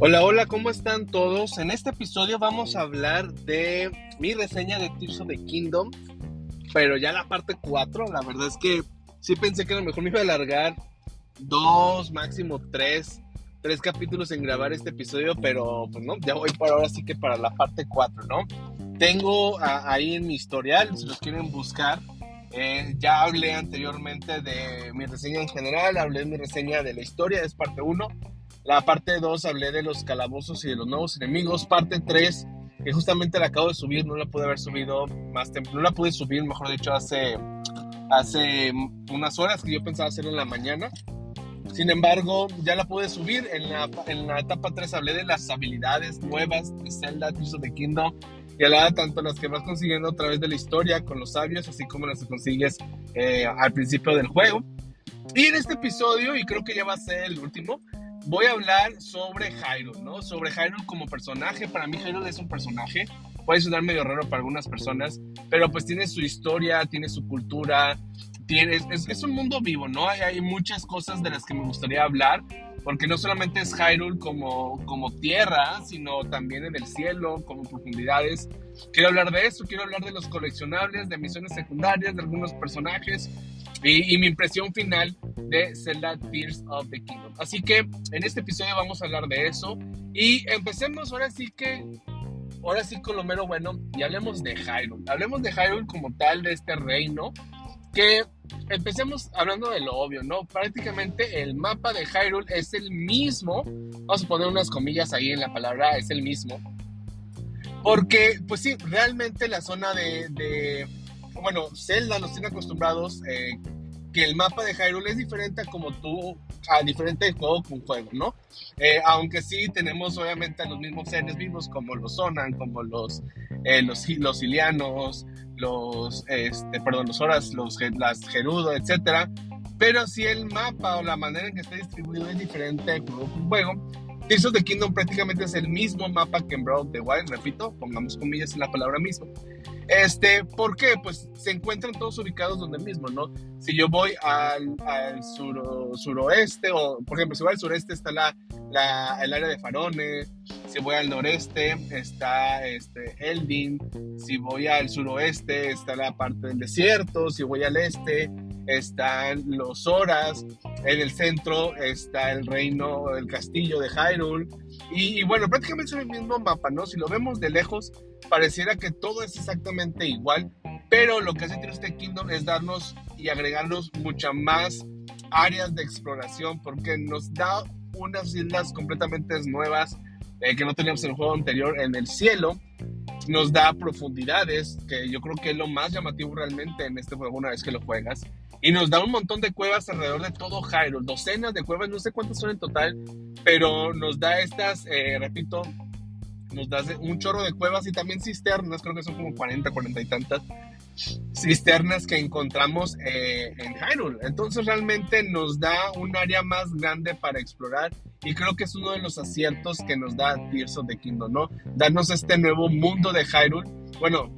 Hola, hola, ¿cómo están todos? En este episodio vamos a hablar de mi reseña de Tears of the Kingdom, pero ya la parte 4, la verdad es que sí pensé que a lo mejor me iba a alargar dos, máximo tres, tres capítulos en grabar este episodio, pero pues no, ya voy para ahora sí que para la parte 4, ¿no? Tengo ahí en mi historial, si los quieren buscar, eh, ya hablé anteriormente de mi reseña en general, hablé de mi reseña de la historia, es parte 1 la parte 2 hablé de los calabozos y de los nuevos enemigos. Parte 3, que justamente la acabo de subir, no la pude haber subido más temprano, no la pude subir, mejor dicho, hace, hace unas horas que yo pensaba hacerlo en la mañana. Sin embargo, ya la pude subir. En la, en la etapa 3 hablé de las habilidades nuevas de Zelda, Tears of the Kingdom. Y hablaba tanto las que vas consiguiendo a través de la historia con los sabios, así como las que consigues eh, al principio del juego. Y en este episodio, y creo que ya va a ser el último, voy a hablar sobre Hyrule, ¿no? Sobre Hyrule como personaje. Para mí Hyrule es un personaje. Puede sonar medio raro para algunas personas, pero pues tiene su historia, tiene su cultura, tiene, es, un mundo vivo, ¿no? Hay, hay, muchas cosas de las que me gustaría hablar, porque no solamente es Hyrule como, como tierra, sino también en el cielo, como profundidades. Quiero hablar de eso, quiero hablar de los coleccionables, de misiones secundarias, de algunos personajes, y, mi impresión final de Zelda Tears of the Kingdom. Así que en este episodio vamos a hablar de eso y empecemos ahora sí que, ahora sí con lo mero bueno y hablemos de Hyrule. Hablemos de Hyrule como tal, de este reino, que empecemos hablando de lo obvio, ¿no? Prácticamente el mapa de Hyrule es el mismo, vamos a poner unas comillas ahí en la palabra, es el mismo. Porque, pues sí, realmente la zona de, bueno, Zelda nos tiene acostumbrados eh, que el mapa de Hyrule es diferente a como tú, a diferente de juego con juego, ¿no? Eh, aunque sí tenemos obviamente los mismos seres vivos como los Sonan, como los, eh, los, los Ilianos, los, este, perdón, los Horas, los, las Gerudo, etcétera. Pero si el mapa o la manera en que está distribuido es diferente de juego con juego, Tears of the Kingdom prácticamente es el mismo mapa que en Breath of the Wild, repito, pongamos comillas en la palabra mismo. Este, ¿por qué? Pues se encuentran todos ubicados donde mismo, ¿no? Si yo voy al, al suroeste, o por ejemplo, si voy al sureste está la, el área de Farones, si voy al noreste está este, Eldin, si voy al suroeste está la parte del desierto, si voy al este están los Horas, en el centro está el reino, el castillo de Hyrule, y, bueno, prácticamente es el mismo mapa, ¿no? Si lo vemos de lejos, pareciera que todo es exactamente igual, pero lo que hace este Kingdom es darnos y agregarnos muchas más áreas de exploración, porque nos da unas islas completamente nuevas eh, que no teníamos en el juego anterior en el cielo, nos da profundidades, que yo creo que es lo más llamativo realmente en este juego una vez que lo juegas. Y nos da un montón de cuevas alrededor de todo Hyrule, docenas de cuevas, no sé cuántas son en total, pero nos da estas, eh, repito, nos da un chorro de cuevas y también cisternas, creo que son como 40, 40 y tantas cisternas que encontramos eh, en Hyrule. Entonces realmente nos da un área más grande para explorar y creo que es uno de los aciertos que nos da Tears of the Kingdom, ¿no? Darnos este nuevo mundo de Hyrule. Bueno,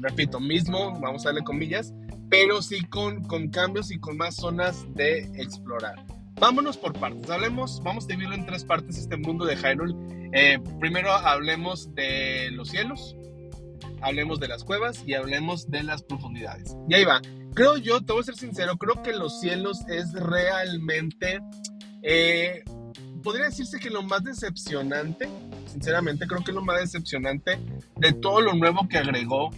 repito, mismo, vamos a darle comillas, pero sí con, con cambios y con más zonas de explorar. Vámonos por partes. Hablemos, vamos a dividirlo en tres partes este mundo de Hyrule. Eh, primero hablemos de los cielos, hablemos de las cuevas y hablemos de las profundidades. Y ahí va. Creo yo, te voy a ser sincero, creo que los cielos es realmente, eh, podría decirse que lo más decepcionante, sinceramente creo que es lo más decepcionante de todo lo nuevo que agregó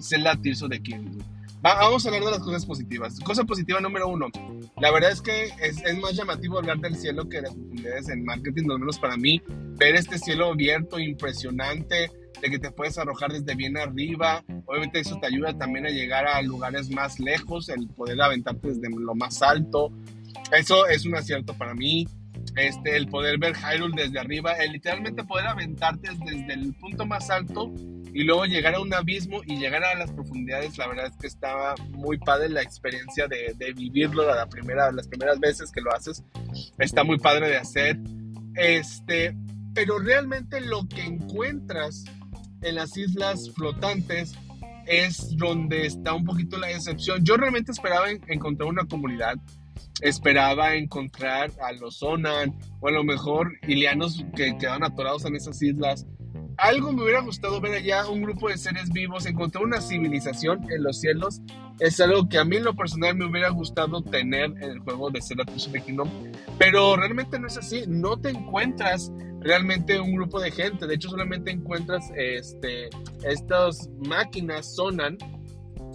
Zelda Tears of the Kingdom vamos a hablar de las cosas positivas. Cosa positiva número uno. La verdad es que es, es, más llamativo hablar del cielo que de las en marketing, al menos para mí. Ver este cielo abierto, impresionante, de que te puedes arrojar desde bien arriba. Obviamente eso te ayuda también a llegar a lugares más lejos, el poder aventarte desde lo más alto. Eso es un acierto para mí. Este, el poder ver Hyrule desde arriba, el literalmente poder aventarte desde el punto más alto y luego llegar a un abismo y llegar a las profundidades, la verdad es que estaba muy padre la experiencia de, vivirlo la primera, las primeras veces que lo haces, está muy padre de hacer, este, pero realmente lo que encuentras en las islas flotantes es donde está un poquito la decepción. Yo realmente esperaba encontrar una comunidad, esperaba encontrar a los Sonan o a lo mejor ilianos que quedaban atorados en esas islas. Algo me hubiera gustado ver allá, un grupo de seres vivos, encontrar una civilización en los cielos. Es algo que a mí lo personal me hubiera gustado tener en el juego de Zelda Tears of Kingdom. Pero realmente no es así. No te encuentras realmente un grupo de gente. De hecho, solamente encuentras este, estas máquinas sonan,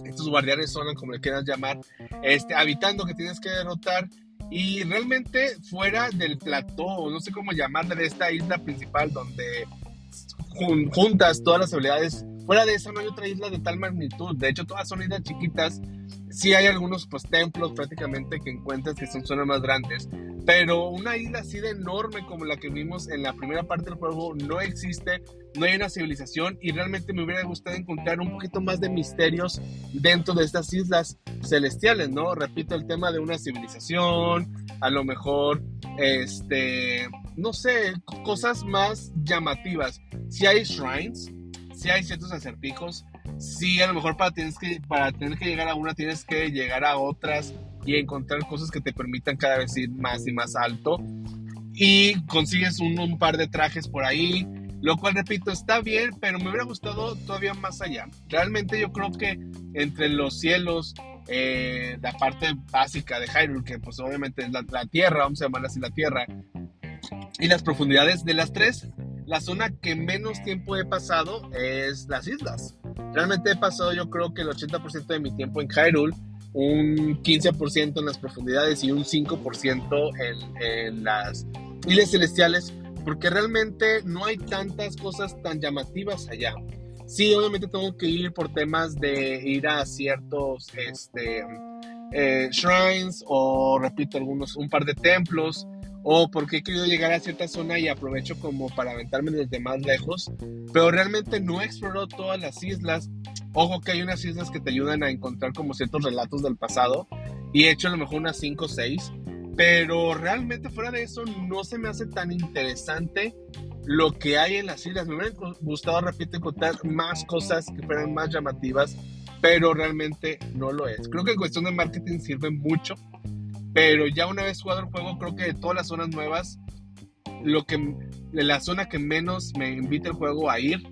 estos guardianes sonan, como le quieras llamar, este, habitando que tienes que derrotar. Y realmente fuera del plató, no sé cómo llamarle, de esta isla principal donde juntas todas las habilidades, fuera de eso no hay otra isla de tal magnitud. De hecho, todas son islas chiquitas. Sí hay algunos pues templos prácticamente que encuentras que son zonas más grandes, pero una isla así de enorme como la que vimos en la primera parte del juego no existe, no hay una civilización y realmente me hubiera gustado encontrar un poquito más de misterios dentro de estas islas celestiales, ¿no? Repito el tema de una civilización, a lo mejor, este, no sé, cosas más llamativas. Si hay shrines, si hay ciertos acertijos, si a lo mejor para, tienes que, para tener que llegar a una tienes que llegar a otras y encontrar cosas que te permitan cada vez ir más y más alto. Y consigues un, par de trajes por ahí, lo cual repito, está bien, pero me hubiera gustado todavía más allá. Realmente yo creo que entre los cielos, eh, la parte básica de Hyrule, que pues obviamente es la, la Tierra, vamos a llamarla así la Tierra, y las profundidades de las tres, la zona que menos tiempo he pasado es las islas. Realmente he pasado yo creo que el 80% de mi tiempo en Hyrule un 15% en las profundidades y un 5% en, en las islas celestiales, porque realmente no hay tantas cosas tan llamativas allá. Sí, obviamente tengo que ir por temas de ir a ciertos este, eh, shrines o, repito, algunos, un par de templos, o porque he querido llegar a cierta zona y aprovecho como para aventarme desde más lejos, pero realmente no he explorado todas las islas Ojo que hay unas islas que te ayudan a encontrar como ciertos relatos del pasado y he hecho a lo mejor unas 5 o 6, pero realmente fuera de eso no se me hace tan interesante lo que hay en las islas. Me hubiera gustado, repito, encontrar más cosas que fueran más llamativas, pero realmente no lo es. Creo que en cuestión de marketing sirve mucho, pero ya una vez jugado el juego, creo que de todas las zonas nuevas, lo que la zona que menos me invita el juego a ir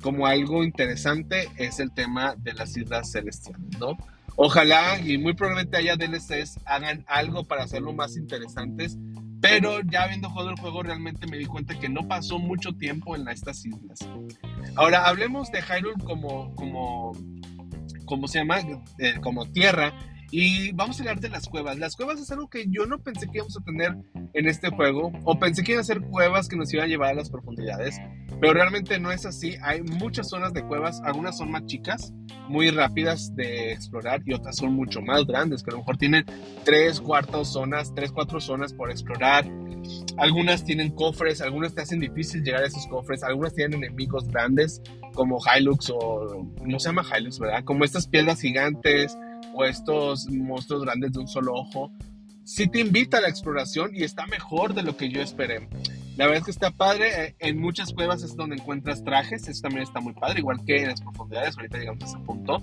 como algo interesante es el tema de las islas celestiales, ¿no? Ojalá y muy probablemente haya DLCs hagan algo para hacerlo más interesantes, pero ya habiendo jugado el juego realmente me di cuenta que no pasó mucho tiempo en estas islas. Ahora hablemos de Hyrule como, como, como se llama, eh, como tierra y vamos a hablar de las cuevas. Las cuevas es algo que yo no pensé que íbamos a tener en este juego, o pensé que iban a ser cuevas que nos iban a llevar a las profundidades, pero realmente no es así. Hay muchas zonas de cuevas, algunas son más chicas, muy rápidas de explorar, y otras son mucho más grandes, que a lo mejor tienen tres, cuartos zonas, tres, cuatro zonas por explorar. Algunas tienen cofres, algunas te hacen difícil llegar a esos cofres, algunas tienen enemigos grandes como Hilux o no se llama Hilux, ¿verdad? Como estas piedras gigantes o estos monstruos grandes de un solo ojo, sí te invita a la exploración y está mejor de lo que yo esperé. La verdad es que está padre. Eh, en muchas cuevas es donde encuentras trajes. Eso también está muy padre, igual que en las profundidades. Ahorita llegamos a ese punto.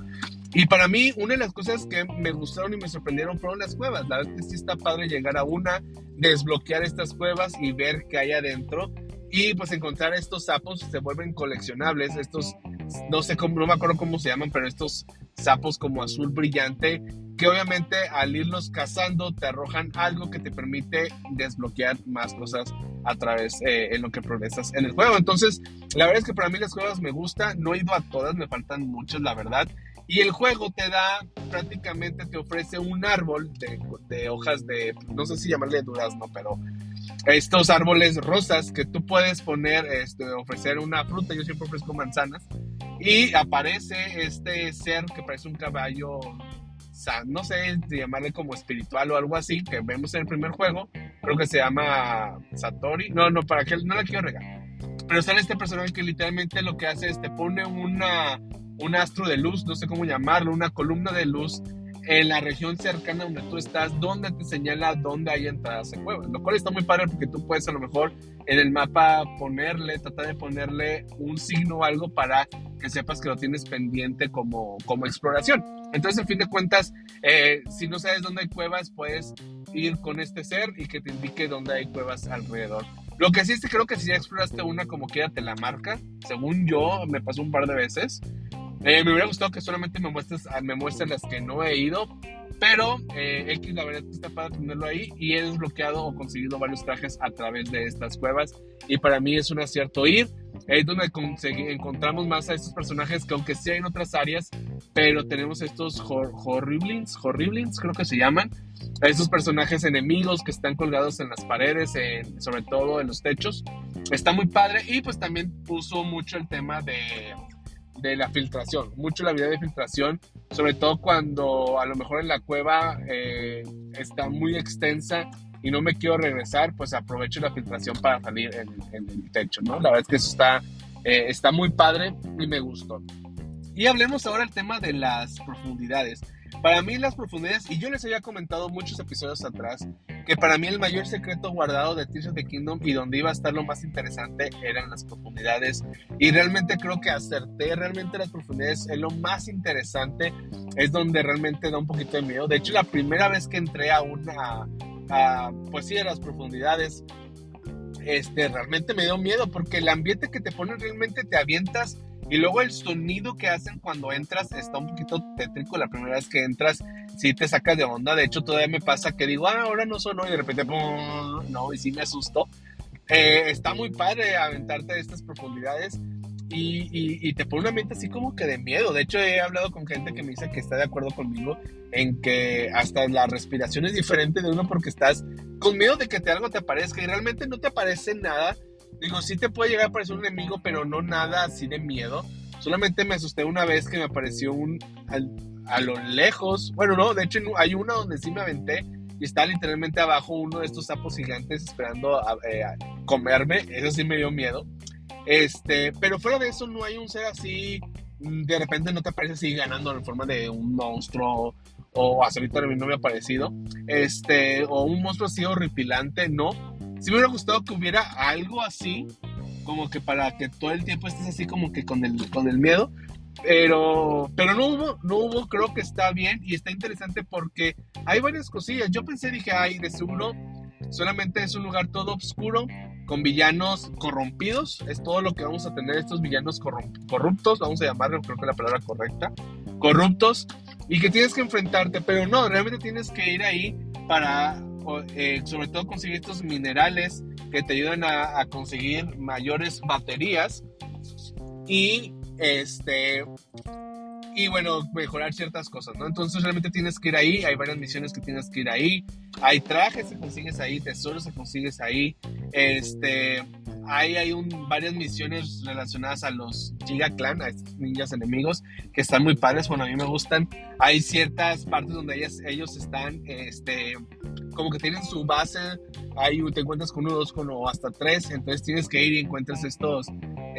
Y para mí, una de las cosas que me gustaron y me sorprendieron fueron las cuevas. La verdad es que sí está padre llegar a una, desbloquear estas cuevas y ver qué hay adentro. Y pues encontrar estos sapos se vuelven coleccionables. Estos, no sé cómo, no me acuerdo cómo se llaman, pero estos sapos como azul brillante, que obviamente al irlos cazando te arrojan algo que te permite desbloquear más cosas a través eh, en lo que progresas en el juego. Entonces, la verdad es que para mí las juegos me gusta, no he ido a todas, me faltan muchas, la verdad. Y el juego te da, prácticamente te ofrece un árbol de, de hojas de, no sé si llamarle durazno, pero estos árboles rosas que tú puedes poner, este, ofrecer una fruta, yo siempre ofrezco manzanas, y aparece este ser que parece un caballo, no sé llamarle como espiritual o algo así, que vemos en el primer juego, creo que se llama Satori, no, no, para que no la quiero regar, pero sale este personaje que literalmente lo que hace es te pone una, un astro de luz, no sé cómo llamarlo, una columna de luz en la región cercana donde tú estás, donde te señala dónde hay entradas en cuevas, lo cual está muy padre porque tú puedes a lo mejor en el mapa ponerle, tratar de ponerle un signo o algo para que sepas que lo tienes pendiente como, como exploración. Entonces, en fin de cuentas, eh, si no sabes dónde hay cuevas, puedes ir con este ser y que te indique dónde hay cuevas alrededor. Lo que sí es que creo que si ya exploraste una como quiera te la marca. Según yo, me pasó un par de veces. Eh, me hubiera gustado que solamente me muestres, me muestres las que no he ido. Pero eh, X, la verdad, está para tenerlo ahí. Y he desbloqueado o conseguido varios trajes a través de estas cuevas. Y para mí es un acierto ir. Es donde encontramos más a estos personajes que, aunque sí hay en otras áreas, pero tenemos estos horriblins, horriblins, creo que se llaman. Estos personajes enemigos que están colgados en las paredes, sobre todo en los techos. Está muy padre. Y pues también puso mucho el tema de de la filtración, mucho la vida de filtración, sobre todo cuando a lo mejor en la cueva eh, está muy extensa y no me quiero regresar, pues aprovecho la filtración para salir en, el techo, ¿no? La verdad es que eso está, eh, está muy padre y me gustó. Y hablemos ahora del tema de las profundidades. Para mí las profundidades, y yo les había comentado muchos episodios atrás, que para mí el mayor secreto guardado de Tears of the Kingdom y donde iba a estar lo más interesante eran las profundidades. Y realmente creo que acerté, realmente las profundidades es lo más interesante, es donde realmente da un poquito de miedo. De hecho, la primera vez que entré a una, pues sí, a las profundidades, este, realmente me dio miedo porque el ambiente que te ponen realmente te avientas y luego el sonido que hacen cuando entras está un poquito tétrico. La primera vez que entras, sí te sacas de onda. De hecho, todavía me pasa que digo, ah, ahora no sonó. Y de repente, no, y sí me asusto. Eh, está muy padre aventarte de estas profundidades. Y, y, te pone una mente así como que de miedo. De hecho, he hablado con gente que me dice que está de acuerdo conmigo en que hasta la respiración es diferente de uno porque estás con miedo de que te, algo te aparezca y realmente no te aparece nada Digo, sí te puede llegar a parecer un enemigo, pero no nada así de miedo. Solamente me asusté una vez que me apareció un a lo lejos. Bueno, no, de hecho hay una donde sí me aventé y está literalmente abajo uno de estos sapos gigantes esperando eh, comerme. Eso sí me dio miedo. Este, pero fuera de eso no hay un ser así. Mm, de repente no te aparece así ganando en forma de un monstruo o hasta ahorita no me ha parecido. Este, o un monstruo así horripilante, no si me hubiera gustado que hubiera algo así, como que para que todo el tiempo estés así como que con el, con el miedo. Pero, pero no hubo, no hubo, creo que está bien y está interesante porque hay varias cosillas. Yo pensé, dije, ay, de seguro solamente es un lugar todo oscuro con villanos corrompidos. Es todo lo que vamos a tener, estos villanos corruptos, vamos a llamarlo, creo que es la palabra correcta, corruptos, y que tienes que enfrentarte, pero no, realmente tienes que ir ahí para eh, sobre todo conseguir estos minerales que te ayudan a, conseguir mayores baterías y este y bueno, mejorar ciertas cosas, ¿no? Entonces realmente tienes que ir ahí, hay varias misiones que tienes que ir ahí, hay trajes que consigues ahí, tesoros que consigues ahí, este, hay, hay un, varias misiones relacionadas a los Giga Clan, a estos ninjas enemigos, que están muy padres, bueno, a mí me gustan, hay ciertas partes donde ellas, ellos están, este, como que tienen su base, ahí te encuentras con uno, dos, con o hasta tres, entonces tienes que ir y encuentras estos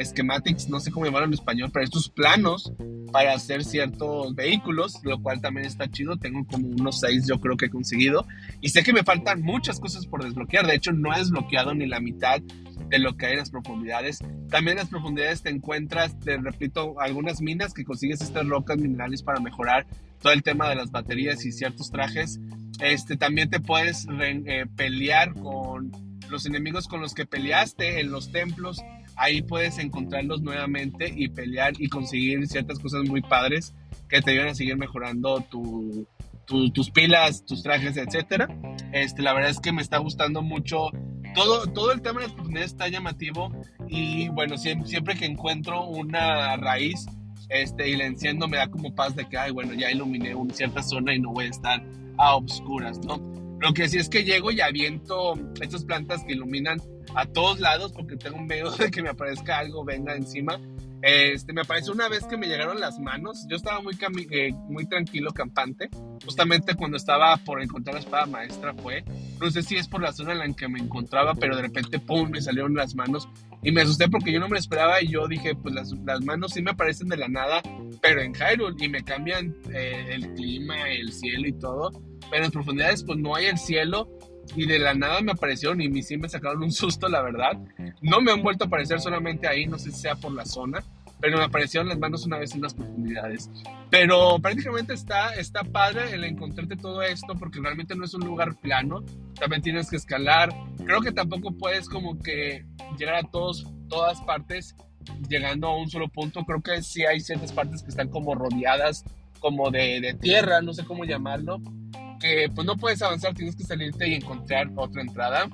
schematics, no sé cómo llamarlo en español, pero estos planos para hacer ciertos vehículos, lo cual también está chido, tengo como unos seis yo creo que he conseguido, y sé que me faltan muchas cosas por desbloquear, de hecho no he desbloqueado ni la mitad de lo que hay en las profundidades. También en las profundidades te encuentras, te repito, algunas minas que consigues estas rocas minerales para mejorar todo el tema de las baterías y ciertos trajes. Este, también te puedes eh, pelear con los enemigos con los que peleaste en los templos. Ahí puedes encontrarlos nuevamente y pelear y conseguir ciertas cosas muy padres que te ayudan a seguir mejorando tus pilas, tus trajes, etcétera. Este, la verdad es que me está gustando mucho todo, todo el tema de las profundidades está llamativo y bueno, siempre, siempre que encuentro una raíz este, y la enciendo me da como paz de que, ay, bueno, ya iluminé una cierta zona y no voy a estar a obscuras, ¿no? Lo que sí es que llego y aviento estas plantas que iluminan a todos lados porque tengo miedo de que me aparezca algo, venga encima. Este, me apareció una vez que me llegaron las manos. Yo estaba muy, eh, muy tranquilo, campante. Justamente cuando estaba por encontrar la espada maestra fue. No sé si es por la zona en la que me encontraba, pero de repente, ¡pum!, me salieron las manos. Y me asusté porque yo no me esperaba y yo dije, pues las, las manos sí me aparecen de la nada, pero en Hyrule y me cambian eh, el clima, el cielo y todo. Pero en profundidades, pues no hay el cielo y de la nada me aparecieron y sí me sacaron un susto, la verdad. No me han vuelto a aparecer solamente ahí, no sé si sea por la zona, pero me aparecieron las manos una vez en las profundidades. Pero prácticamente está, está padre el encontrarte todo esto porque realmente no es un lugar plano, también tienes que escalar. Creo que tampoco puedes como que llegar a todos, todas partes llegando a un solo punto. Creo que sí hay ciertas partes que están como rodeadas como de, de tierra, no sé cómo llamarlo, pues no puedes avanzar, tienes que salirte y encontrar otra entrada.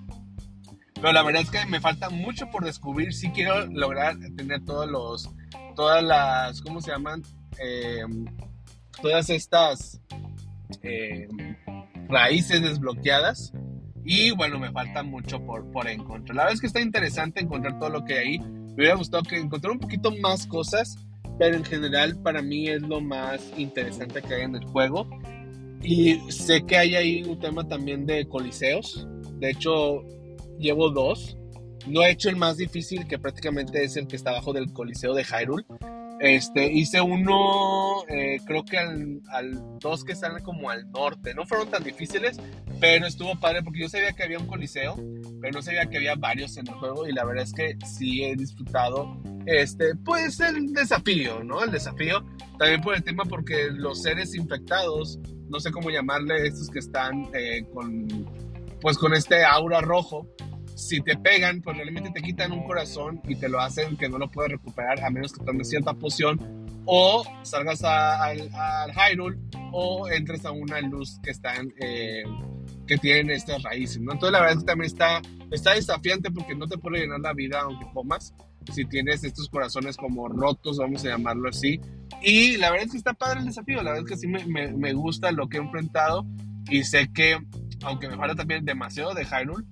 Pero la verdad es que me falta mucho por descubrir. Sí quiero lograr tener todos los, todas las, ¿cómo se llaman? Eh, todas estas eh, raíces desbloqueadas. Y bueno, me falta mucho por, por encontrar. La verdad es que está interesante encontrar todo lo que hay. Me hubiera gustado que encontrar un poquito más cosas, pero en general para mí es lo más interesante que hay en el juego. Y sé que hay ahí un tema también de coliseos. De hecho, llevo dos. No he hecho el más difícil, que prácticamente es el que está abajo del Coliseo de Hyrule. Este, hice uno, eh, creo que al, dos que están como al norte. No fueron tan difíciles, pero estuvo padre porque yo sabía que había un coliseo, pero no sabía que había varios en el juego y la verdad es que sí he disfrutado, este, pues el desafío, ¿no? El desafío. También por el tema porque los seres infectados, no sé cómo llamarle, estos que están eh, con, pues con este aura rojo, si te pegan, pues realmente te quitan un corazón y te lo hacen que no lo puedes recuperar a menos que tomes cierta poción o salgas al, Hyrule o entres a una luz que están eh, que tienen estas raíces, ¿no? Entonces la verdad es que también está, está desafiante porque no te puede llenar la vida aunque comas si tienes estos corazones como rotos, vamos a llamarlo así. Y la verdad es que está padre el desafío, la verdad es que sí me, me, me gusta lo que he enfrentado y sé que, aunque me falta también demasiado de Hyrule,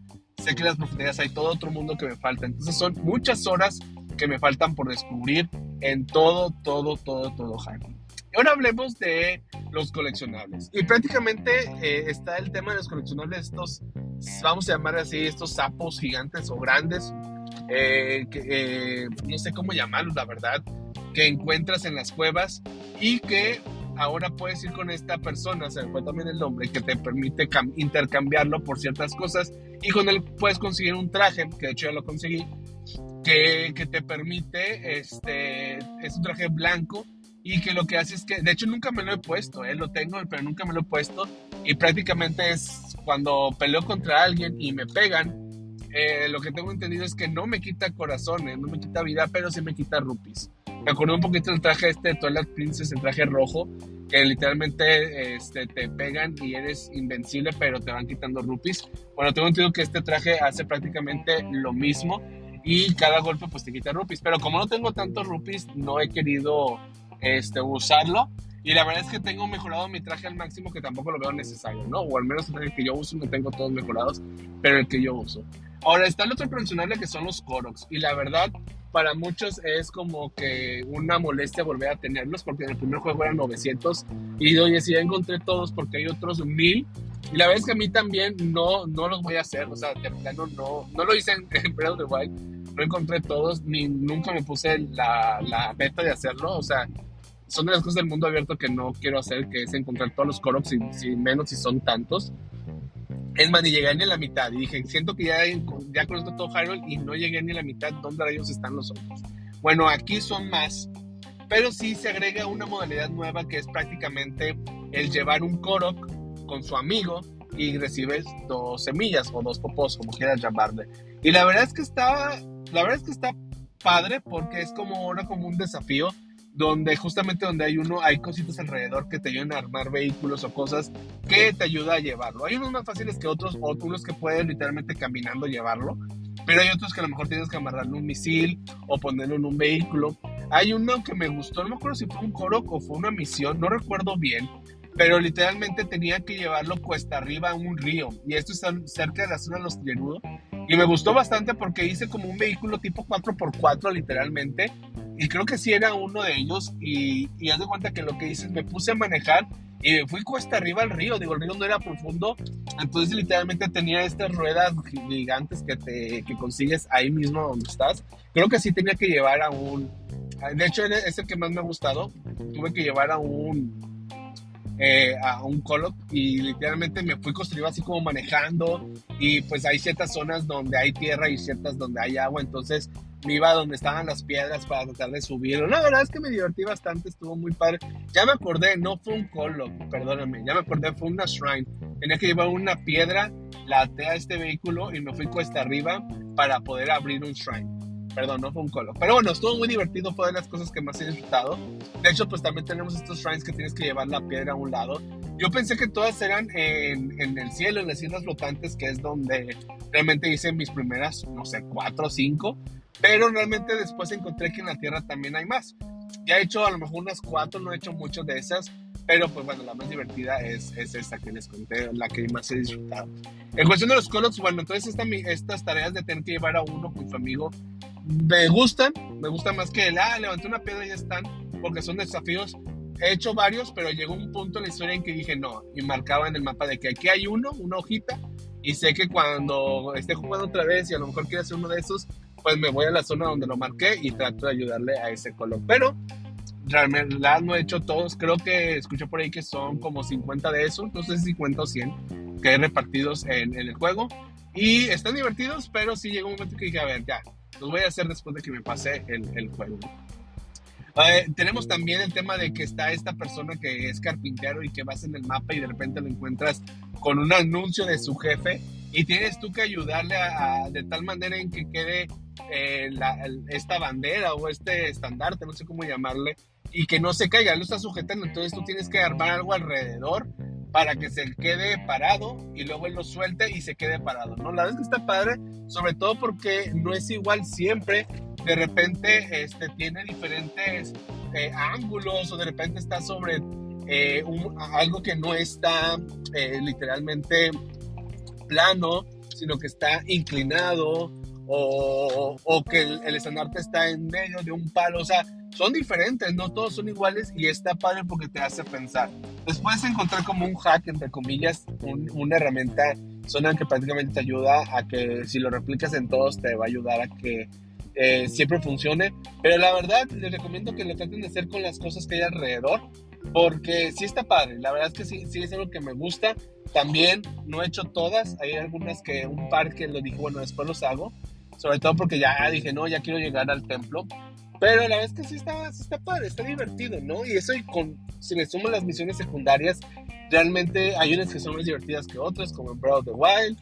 sé que las profundidades hay todo otro mundo que me falta. Entonces son muchas horas que me faltan por descubrir en todo, todo, todo, todo Hyrule. Ahora hablemos de los coleccionables. Y prácticamente eh, está el tema de los coleccionables, estos, vamos a llamar así, estos sapos gigantes o grandes, eh, que, eh, no sé cómo llamarlos, la verdad, que encuentras en las cuevas y que ahora puedes ir con esta persona, se me fue también el nombre, que te permite intercambiarlo por ciertas cosas y con él puedes conseguir un traje, que de hecho ya lo conseguí, que, que te permite, este, es un traje blanco y que lo que hace es que, de hecho nunca me lo he puesto, ¿eh? lo tengo, pero nunca me lo he puesto y prácticamente es cuando peleo contra alguien y me pegan, eh, lo que tengo entendido es que no me quita corazones, no me quita vida, pero sí me quita rupis. Me acuerdo un poquito del traje este de Twilight Princess, el traje rojo, que literalmente este, te pegan y eres invencible, pero te van quitando rupis. Bueno, tengo entendido que este traje hace prácticamente lo mismo y cada golpe pues te quita rupis. Pero como no tengo tantos rupis, no he querido este, usarlo. Y la verdad es que tengo mejorado mi traje al máximo que tampoco lo veo necesario, ¿no? O al menos el que yo uso no tengo todos mejorados, pero el que yo uso. Ahora está el otro coleccionable que son los Koroks. Y la verdad, para muchos es como que una molestia volver a tenerlos porque en el primer juego eran 900 y oye, si encontré todos porque hay otros 1000 y la verdad es que a mí también no, no los voy a hacer, o sea, de plano no, no lo hice en, Breath of the Wild, no encontré todos ni nunca me puse la, la meta de hacerlo, o sea, son de las cosas del mundo abierto que no quiero hacer, que es encontrar todos los Koroks, y, menos si son tantos. Es más, ni llegué ni a la mitad. Y dije, siento que ya, ya conozco todo Hyrule y no llegué ni a la mitad. ¿Dónde rayos están los otros? Bueno, aquí son más. Pero sí se agrega una modalidad nueva que es prácticamente el llevar un Korok con su amigo y recibes dos semillas o dos popos, como quieras llamarle. Y la verdad es que está, la verdad es que está padre porque es como ahora como un desafío donde justamente donde hay uno, hay cositas alrededor que te ayudan a armar vehículos o cosas que te ayuda a llevarlo. Hay unos más fáciles que otros, o unos que pueden literalmente caminando llevarlo, pero hay otros que a lo mejor tienes que amarrarle un misil o ponerlo en un vehículo. Hay uno que me gustó, no me acuerdo si fue un coro o fue una misión, no recuerdo bien, pero literalmente tenía que llevarlo cuesta arriba a un río, y esto está cerca de la zona de los Trianudos, y me gustó bastante porque hice como un vehículo tipo 4x4 literalmente, y creo que sí era uno de ellos. Y, y haz de cuenta que lo que dices, me puse a manejar y me fui cuesta arriba al río. Digo, el río no era profundo. Entonces, literalmente tenía estas ruedas gigantes que, te, que consigues ahí mismo donde estás. Creo que sí tenía que llevar a un. De hecho, es el que más me ha gustado. Tuve que llevar a un. Eh, a un colo y literalmente me fui construido así como manejando y pues hay ciertas zonas donde hay tierra y ciertas donde hay agua entonces me iba a donde estaban las piedras para tratar de subir. La verdad es que me divertí bastante, estuvo muy padre. Ya me acordé, no fue un colo, perdóname, ya me acordé, fue una shrine. Tenía que llevar una piedra, la até a este vehículo y me fui cuesta arriba para poder abrir un shrine. Perdón, no fue un colo. Pero bueno, estuvo muy divertido, fue de las cosas que más he disfrutado. De hecho, pues también tenemos estos shrines que tienes que llevar la piedra a un lado. Yo pensé que todas eran en, en el cielo, en las islas flotantes, que es donde realmente hice mis primeras, no sé, cuatro o cinco. Pero realmente después encontré que en la Tierra también hay más. Ya he hecho a lo mejor unas cuatro, no he hecho muchas de esas. Pero pues bueno, la más divertida es, es esta que les conté, la que más he disfrutado. En cuestión de los colos, bueno, entonces esta, estas tareas de tener que llevar a uno con su amigo me gustan, me gustan más que el, ah, levanté una piedra y ya están, porque son desafíos. He hecho varios, pero llegó un punto en la historia en que dije no, y marcaba en el mapa de que aquí hay uno, una hojita, y sé que cuando esté jugando otra vez y a lo mejor quiera hacer uno de esos, pues me voy a la zona donde lo marqué y trato de ayudarle a ese color. Pero realmente no he hecho todos, creo que escuché por ahí que son como 50 de esos, no sé si 50 o 100, que hay repartidos en, el juego. Y están divertidos, pero sí llegó un momento que dije, a ver, ya, los voy a hacer después de que me pase el, el juego. Eh, tenemos también el tema de que está esta persona que es carpintero y que vas en el mapa y de repente lo encuentras con un anuncio de su jefe y tienes tú que ayudarle a, de tal manera en que quede eh, esta bandera o este estandarte, no sé cómo llamarle, y que no se caiga, lo está sujetando, entonces tú tienes que armar algo alrededor para que se quede parado y luego él lo suelte y se quede parado, ¿no? La verdad es que está padre, sobre todo porque no es igual siempre, de repente este, tiene diferentes eh, ángulos o de repente está sobre eh, algo que no está eh, literalmente plano, sino que está inclinado o, que el, el, estandarte está en medio de un palo, o sea, son diferentes, no todos son iguales y está padre porque te hace pensar. Después encontrar como un hack, entre comillas, una herramienta zona que prácticamente te ayuda a que si lo replicas en todos te va a ayudar a que eh, siempre funcione. Pero la verdad les recomiendo que lo traten de hacer con las cosas que hay alrededor porque sí está padre. La verdad es que sí, sí es algo que me gusta. También no he hecho todas, hay algunas que un par que lo dije, bueno, después los hago. Sobre todo porque ya dije, no, ya quiero llegar al templo. Pero la es que sí está, está padre, está divertido, ¿no? Y eso, y con, si le sumo las misiones secundarias, realmente hay unas que son más divertidas que otras, como en Breath of the Wild.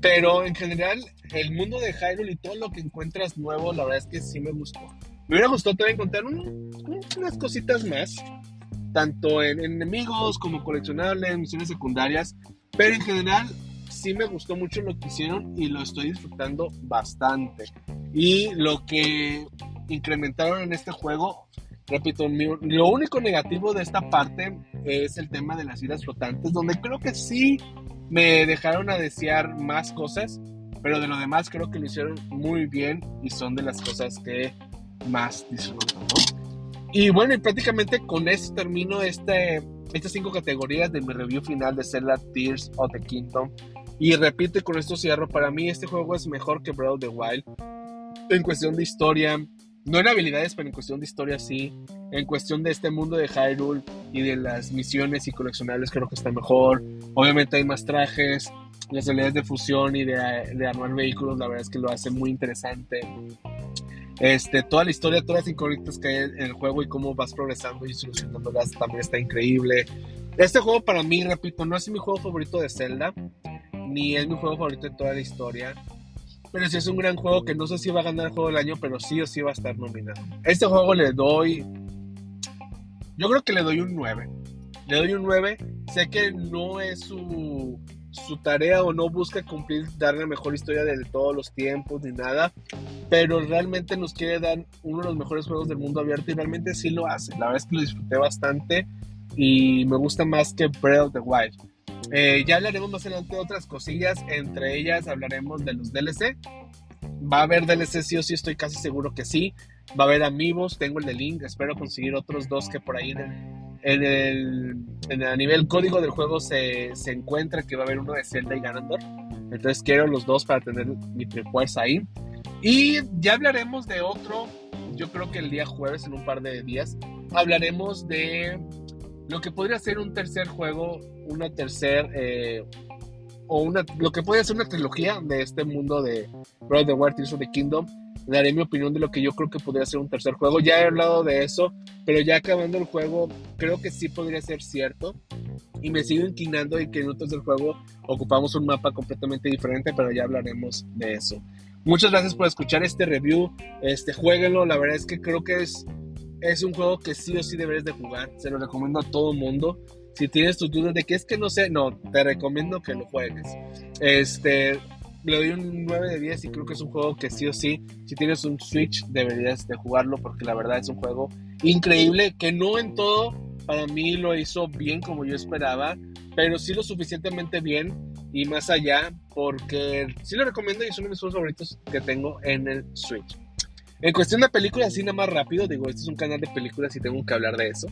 Pero en general, el mundo de Hyrule y todo lo que encuentras nuevo, la verdad es que sí me gustó. Me hubiera gustado también encontrar unas cositas más, tanto en, en enemigos como coleccionables, misiones secundarias. Pero en general, sí me gustó mucho lo que hicieron y lo estoy disfrutando bastante. Y lo que incrementaron en este juego. Repito, lo único negativo de esta parte es el tema de las islas flotantes, donde creo que sí me dejaron a desear más cosas, pero de lo demás creo que lo hicieron muy bien y son de las cosas que más disfruto. Y bueno, y prácticamente con eso termino este, estas cinco categorías de mi review final de Zelda Tears of the Kingdom. Y repito, y con esto cierro, para mí este juego es mejor que Breath of the Wild en cuestión de historia, no en habilidades, pero en cuestión de historia sí. En cuestión de este mundo de Hyrule y de las misiones y coleccionables creo que está mejor. Obviamente hay más trajes, las habilidades de fusión y de, de armar vehículos, la verdad es que lo hace muy interesante. Este, toda la historia, todas las incógnitas que hay en el juego y cómo vas progresando y solucionándolas también está increíble. Este juego para mí, repito, no es mi juego favorito de Zelda, ni es mi juego favorito de toda la historia pero sí es un gran juego que no sé si va a ganar el juego del año, pero sí o sí va a estar nominado. Este juego le doy. Yo creo que le doy un 9. Le doy un 9. Sé que no es su, su tarea o no busca cumplir, dar la mejor historia de todos los tiempos ni nada, pero realmente nos quiere dar uno de los mejores juegos del mundo abierto y realmente sí lo hace. La verdad es que lo disfruté bastante y me gusta más que Breath of the Wild. Eh, ya hablaremos más adelante de otras cosillas, entre ellas hablaremos de los DLC. Va a haber DLC sí o sí, estoy casi seguro que sí. Va a haber amigos, tengo el de Link, espero conseguir otros dos que por ahí en el, en el, a nivel código del juego se, se, encuentra que va a haber uno de Zelda y Ganondorf. Entonces quiero los dos para tener mi fuerza ahí. Y ya hablaremos de otro, yo creo que el día jueves, en un par de días, hablaremos de lo que podría ser un tercer juego, una tercer eh, o una lo que puede ser una trilogía de este mundo de Breath of the Wild Tears of the Kingdom daré mi opinión de lo que yo creo que podría ser un tercer juego. Ya he hablado de eso, pero ya acabando el juego, creo que sí podría ser cierto. Y me sigo inclinando en que en un tercer juego ocupamos un mapa completamente diferente, pero ya hablaremos de eso. Muchas gracias por escuchar este review. Este, jueguenlo. La verdad es que creo que es, es un juego que sí o sí deberes de jugar. Se lo recomiendo a todo mundo. Si tienes tus dudas de que es que no sé, no, te recomiendo que lo juegues. Este, le doy un 9 de 10 y creo que es un juego que sí o sí, si tienes un Switch, deberías de jugarlo porque la verdad es un juego increíble que no en todo para mí lo hizo bien como yo esperaba, pero sí lo suficientemente bien y más allá, porque sí lo recomiendo y es uno de mis favoritos que tengo en el Switch. En cuestión de películas, así nada más rápido, digo, este es un canal de películas y tengo que hablar de eso.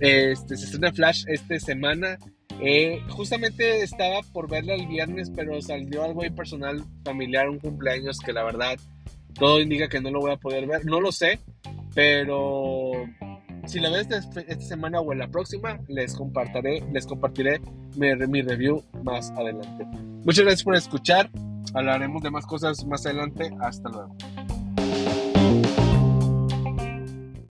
Este, se estrena Flash esta semana. Eh, justamente estaba por verla el viernes, pero salió algo ahí personal, familiar, un cumpleaños que la verdad todo indica que no lo voy a poder ver. No lo sé, pero si la ves esta, semana o en la próxima, les compartiré, les compartiré mi, mi review más adelante. Muchas gracias por escuchar. Hablaremos de más cosas más adelante. Hasta luego.